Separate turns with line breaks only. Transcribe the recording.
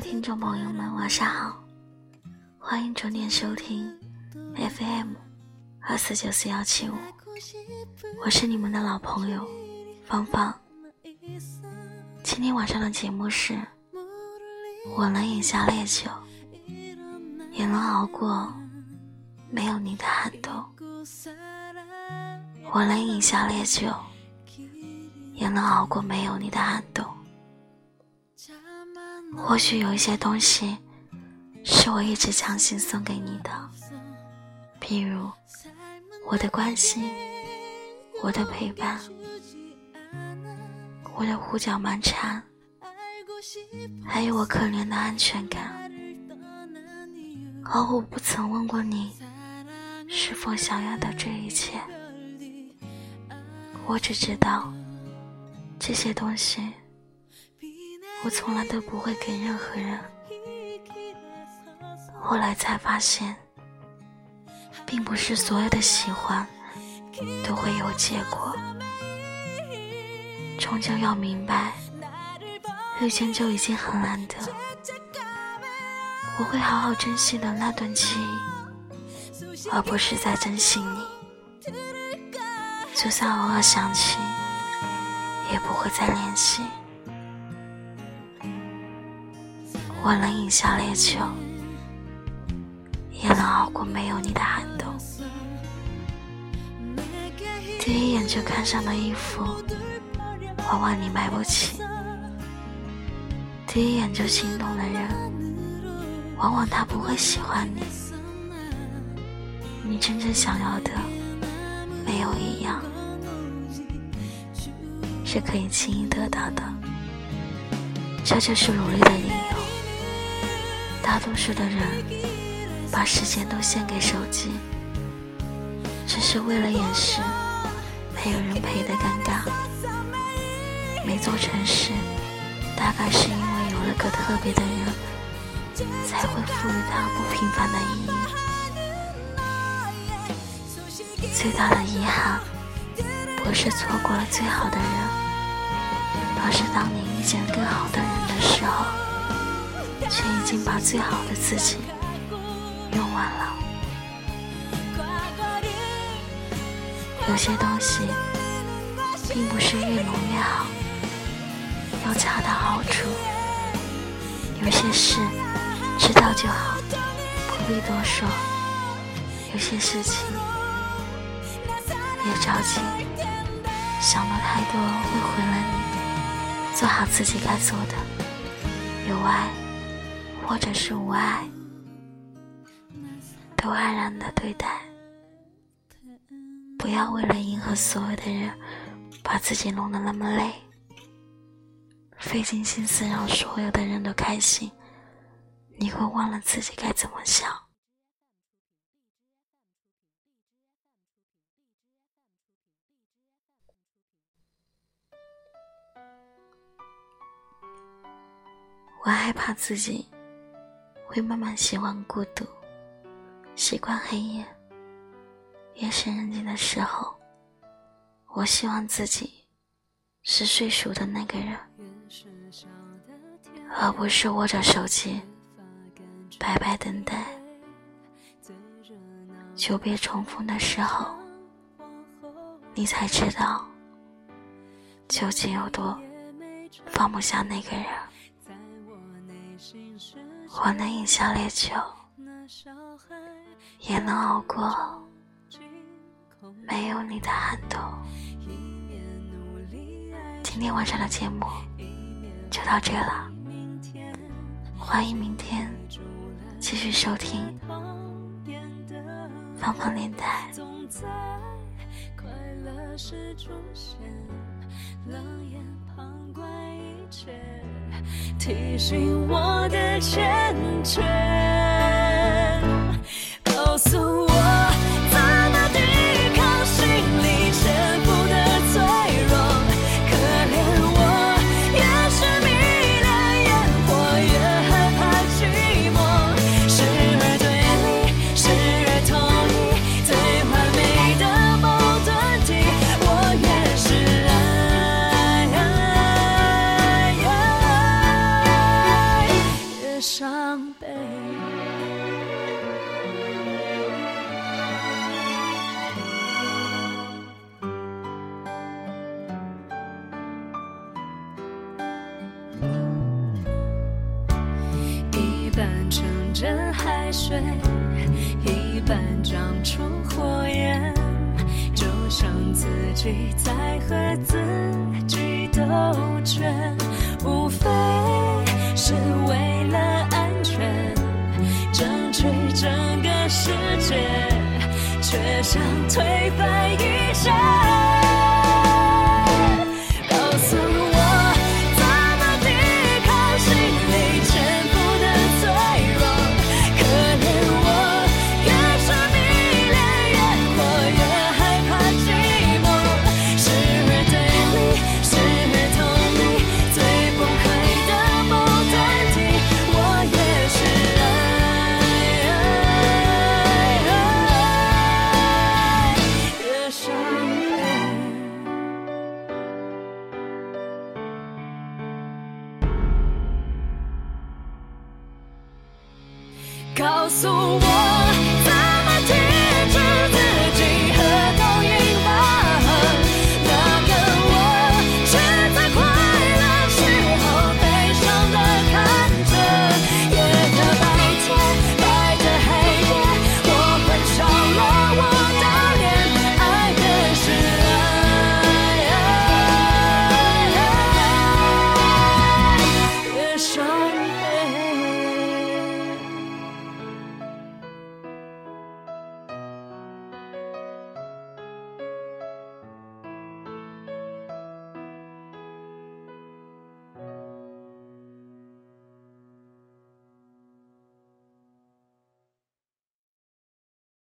听众朋友们，晚上好，欢迎准点收听 FM 二四九四幺七五，我是你们的老朋友芳芳。今天晚上的节目是：我能饮下烈酒，也能熬过没有你的寒冬。我能饮下烈酒，也能熬过没有你的寒冬。或许有一些东西，是我一直强行送给你的，比如我的关心，我的陪伴，我的胡搅蛮缠，还有我可怜的安全感。而我不曾问过你，是否想要的这一切。我只知道，这些东西。我从来都不会给任何人。后来才发现，并不是所有的喜欢都会有结果。终究要明白，遇见就已经很难得。我会好好珍惜的那段记忆，而不是在珍惜你。就算偶尔想起，也不会再联系。我能饮下烈酒，也能熬过没有你的寒冬。第一眼就看上的衣服，往往你买不起；第一眼就心动的人，往往他不会喜欢你。你真正想要的，没有一样是可以轻易得到的。这就是努力的理由。大多数的人把时间都献给手机，只是为了掩饰没有人陪的尴尬。每座城市，大概是因为有了个特别的人，才会赋予它不平凡的意义。最大的遗憾，不是错过了最好的人，而是当你遇见更好的人的时候。却已经把最好的自己用完了。有些东西并不是越浓越好，要恰到好处。有些事知道就好，不必多说。有些事情别着急，想的太多会毁了你。做好自己该做的，有爱。或者是无爱，都安然的对待。不要为了迎合所有的人，把自己弄得那么累，费尽心思让所有的人都开心，你会忘了自己该怎么想。我害怕自己。会慢慢习惯孤独，习惯黑夜。夜深人静的时候，我希望自己是睡熟的那个人，而不是握着手机白白等待。久别重逢的时候，你才知道究竟有多放不下那个人。我能饮下烈酒，也能熬过没有你的寒冬。今天晚上的节目就到这了，欢迎明天继续收听芳芳电台。是出现，冷眼旁观一切，提醒我的欠缺，告诉。人
海水，一半长出火焰，就像自己在和自己斗争，无非是为了安全，争取整个世界，却想推翻一切。告诉我。